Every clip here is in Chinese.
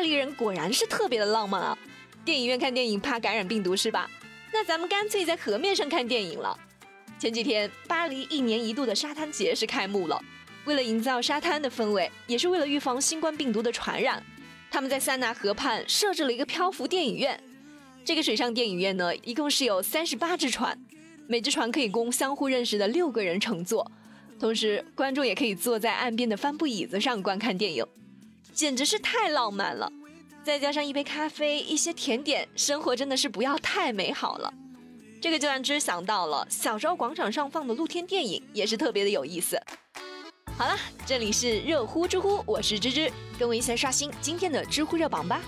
巴黎人果然是特别的浪漫啊！电影院看电影怕感染病毒是吧？那咱们干脆在河面上看电影了。前几天，巴黎一年一度的沙滩节是开幕了。为了营造沙滩的氛围，也是为了预防新冠病毒的传染，他们在塞纳河畔设置了一个漂浮电影院。这个水上电影院呢，一共是有三十八只船，每只船可以供相互认识的六个人乘坐，同时观众也可以坐在岸边的帆布椅子上观看电影，简直是太浪漫了。再加上一杯咖啡、一些甜点，生活真的是不要太美好了。这个就让芝想到了小时候广场上放的露天电影，也是特别的有意思。好了，这里是热乎知乎，我是芝芝，跟我一起来刷新今天的知乎热榜吧。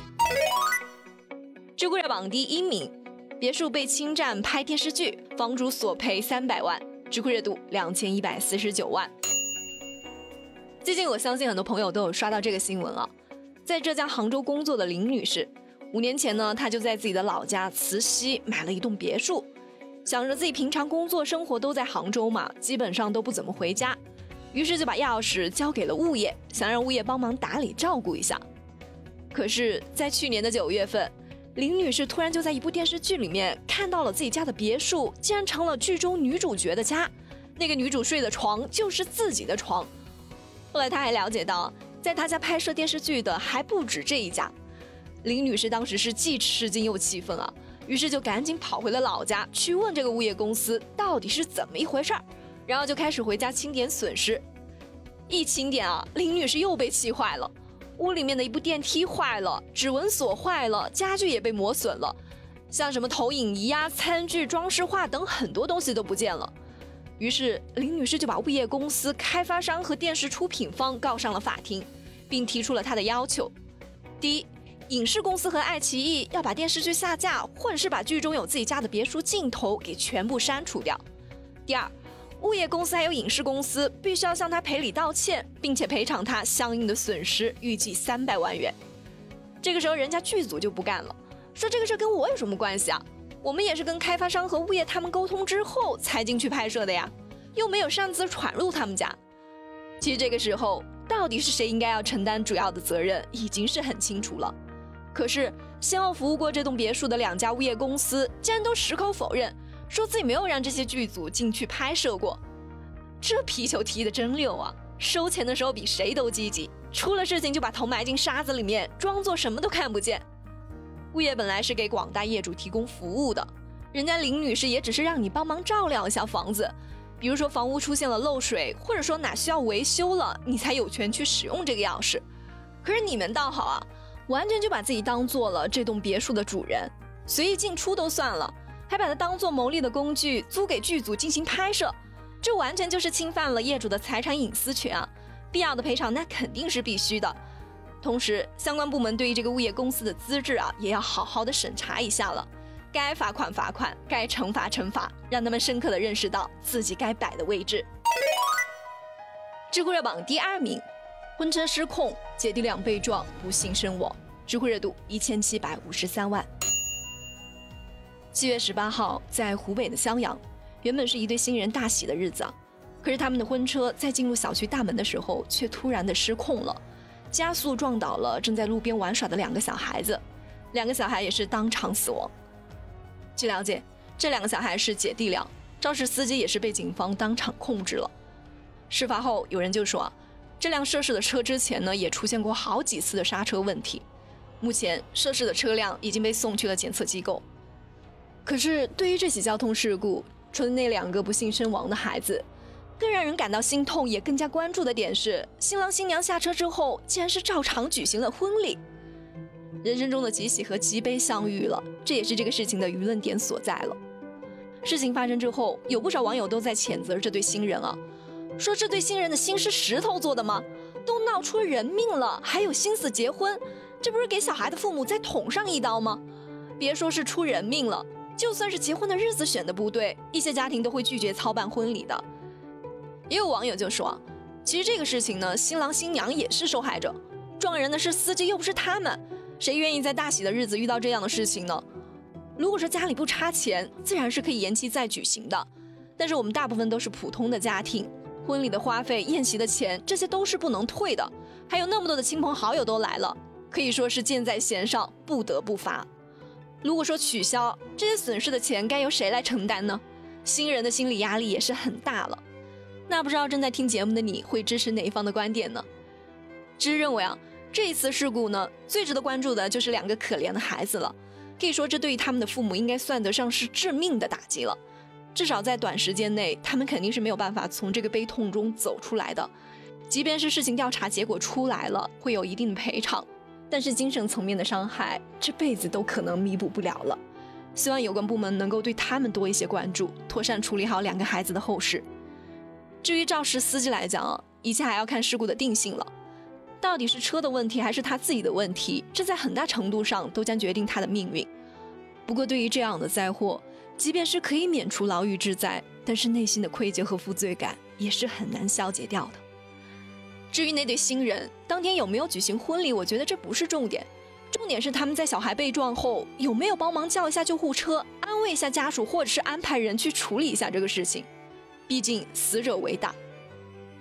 知乎热榜第一名，别墅被侵占拍电视剧，房主索赔三百万，知乎热度两千一百四十九万。最近我相信很多朋友都有刷到这个新闻啊，在浙江杭州工作的林女士，五年前呢，她就在自己的老家慈溪买了一栋别墅。想着自己平常工作生活都在杭州嘛，基本上都不怎么回家，于是就把钥匙交给了物业，想让物业帮忙打理照顾一下。可是，在去年的九月份，林女士突然就在一部电视剧里面看到了自己家的别墅竟然成了剧中女主角的家，那个女主睡的床就是自己的床。后来他还了解到，在他家拍摄电视剧的还不止这一家。林女士当时是既吃惊又气愤啊。于是就赶紧跑回了老家，去问这个物业公司到底是怎么一回事儿，然后就开始回家清点损失。一清点啊，林女士又被气坏了，屋里面的一部电梯坏了，指纹锁坏了，家具也被磨损了，像什么投影仪呀、餐具、装饰画等很多东西都不见了。于是林女士就把物业公司、开发商和电视出品方告上了法庭，并提出了她的要求：第一。影视公司和爱奇艺要把电视剧下架，或者是把剧中有自己家的别墅镜头给全部删除掉。第二，物业公司还有影视公司必须要向他赔礼道歉，并且赔偿他相应的损失，预计三百万元。这个时候，人家剧组就不干了，说这个事跟我有什么关系啊？我们也是跟开发商和物业他们沟通之后才进去拍摄的呀，又没有擅自闯入他们家。其实这个时候，到底是谁应该要承担主要的责任，已经是很清楚了。可是，先后服务过这栋别墅的两家物业公司，竟然都矢口否认，说自己没有让这些剧组进去拍摄过。这皮球踢得真溜啊！收钱的时候比谁都积极，出了事情就把头埋进沙子里面，装作什么都看不见。物业本来是给广大业主提供服务的，人家林女士也只是让你帮忙照料一下房子，比如说房屋出现了漏水，或者说哪需要维修了，你才有权去使用这个钥匙。可是你们倒好啊！完全就把自己当做了这栋别墅的主人，随意进出都算了，还把它当做牟利的工具租给剧组进行拍摄，这完全就是侵犯了业主的财产隐私权啊！必要的赔偿那肯定是必须的。同时，相关部门对于这个物业公司的资质啊，也要好好的审查一下了，该罚款罚款，该惩罚惩罚，让他们深刻的认识到自己该摆的位置。知乎热榜第二名。婚车失控，姐弟俩被撞，不幸身亡。知乎热度一千七百五十三万。七月十八号，在湖北的襄阳，原本是一对新人大喜的日子啊，可是他们的婚车在进入小区大门的时候，却突然的失控了，加速撞倒了正在路边玩耍的两个小孩子，两个小孩也是当场死亡。据了解，这两个小孩是姐弟俩，肇事司机也是被警方当场控制了。事发后，有人就说。这辆涉事的车之前呢，也出现过好几次的刹车问题。目前涉事的车辆已经被送去了检测机构。可是，对于这起交通事故，除了那两个不幸身亡的孩子，更让人感到心痛，也更加关注的点是，新郎新娘下车之后，竟然是照常举行了婚礼。人生中的极喜和极悲相遇了，这也是这个事情的舆论点所在了。事情发生之后，有不少网友都在谴责这对新人啊。说这对新人的心是石头做的吗？都闹出人命了，还有心思结婚？这不是给小孩的父母再捅上一刀吗？别说是出人命了，就算是结婚的日子选的不对，一些家庭都会拒绝操办婚礼的。也有网友就说，其实这个事情呢，新郎新娘也是受害者，撞人的是司机，又不是他们，谁愿意在大喜的日子遇到这样的事情呢？如果说家里不差钱，自然是可以延期再举行的，但是我们大部分都是普通的家庭。婚礼的花费、宴席的钱，这些都是不能退的。还有那么多的亲朋好友都来了，可以说是箭在弦上，不得不发。如果说取消这些损失的钱，该由谁来承担呢？新人的心理压力也是很大了。那不知道正在听节目的你会支持哪一方的观点呢？芝认为啊，这一次事故呢，最值得关注的就是两个可怜的孩子了。可以说，这对于他们的父母应该算得上是致命的打击了。至少在短时间内，他们肯定是没有办法从这个悲痛中走出来的。即便是事情调查结果出来了，会有一定的赔偿，但是精神层面的伤害，这辈子都可能弥补不了了。希望有关部门能够对他们多一些关注，妥善处理好两个孩子的后事。至于肇事司机来讲，一切还要看事故的定性了。到底是车的问题，还是他自己的问题，这在很大程度上都将决定他的命运。不过，对于这样的灾祸，即便是可以免除牢狱之灾，但是内心的愧疚和负罪感也是很难消解掉的。至于那对新人当天有没有举行婚礼，我觉得这不是重点，重点是他们在小孩被撞后有没有帮忙叫一下救护车，安慰一下家属，或者是安排人去处理一下这个事情。毕竟死者为大，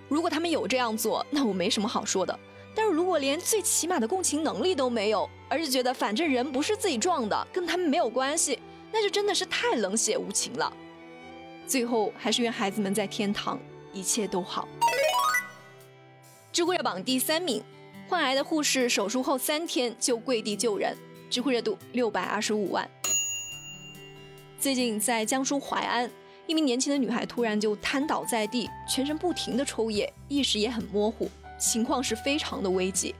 如果他们有这样做，那我没什么好说的。但是如果连最起码的共情能力都没有，而是觉得反正人不是自己撞的，跟他们没有关系，那就真的是太冷血无情了。最后还是愿孩子们在天堂一切都好。知乎热榜第三名，患癌的护士手术后三天就跪地救人，知乎热度六百二十五万。最近在江苏淮安，一名年轻的女孩突然就瘫倒在地，全身不停的抽噎，意识也很模糊。情况是非常的危急，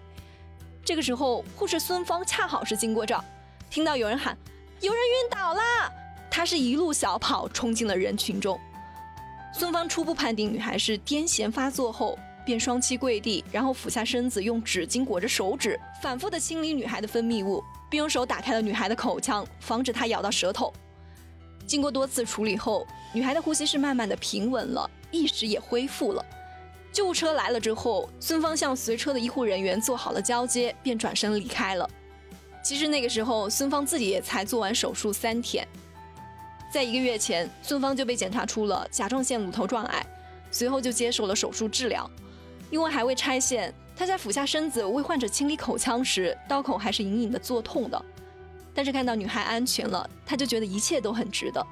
这个时候护士孙芳恰好是经过这儿，听到有人喊“有人晕倒啦”，她是一路小跑冲进了人群中。孙芳初步判定女孩是癫痫发作后，便双膝跪地，然后俯下身子，用纸巾裹着手指，反复的清理女孩的分泌物，并用手打开了女孩的口腔，防止她咬到舌头。经过多次处理后，女孩的呼吸是慢慢的平稳了，意识也恢复了。救护车来了之后，孙芳向随车的医护人员做好了交接，便转身离开了。其实那个时候，孙芳自己也才做完手术三天。在一个月前，孙芳就被检查出了甲状腺乳头状癌，随后就接受了手术治疗。因为还未拆线，她在俯下身子为患者清理口腔时，刀口还是隐隐的作痛的。但是看到女孩安全了，她就觉得一切都很值得。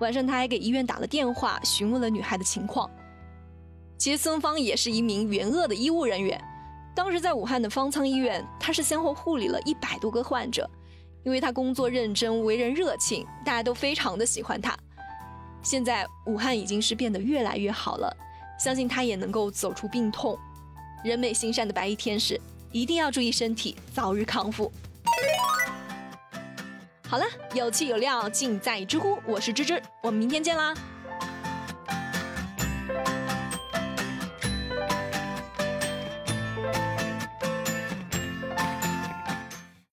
晚上，她还给医院打了电话，询问了女孩的情况。其实孙芳也是一名援鄂的医务人员，当时在武汉的方舱医院，他是先后护理了一百多个患者，因为他工作认真，为人热情，大家都非常的喜欢他。现在武汉已经是变得越来越好了，相信他也能够走出病痛。人美心善的白衣天使，一定要注意身体，早日康复。好了，有气有料尽在知乎，我是芝芝，我们明天见啦。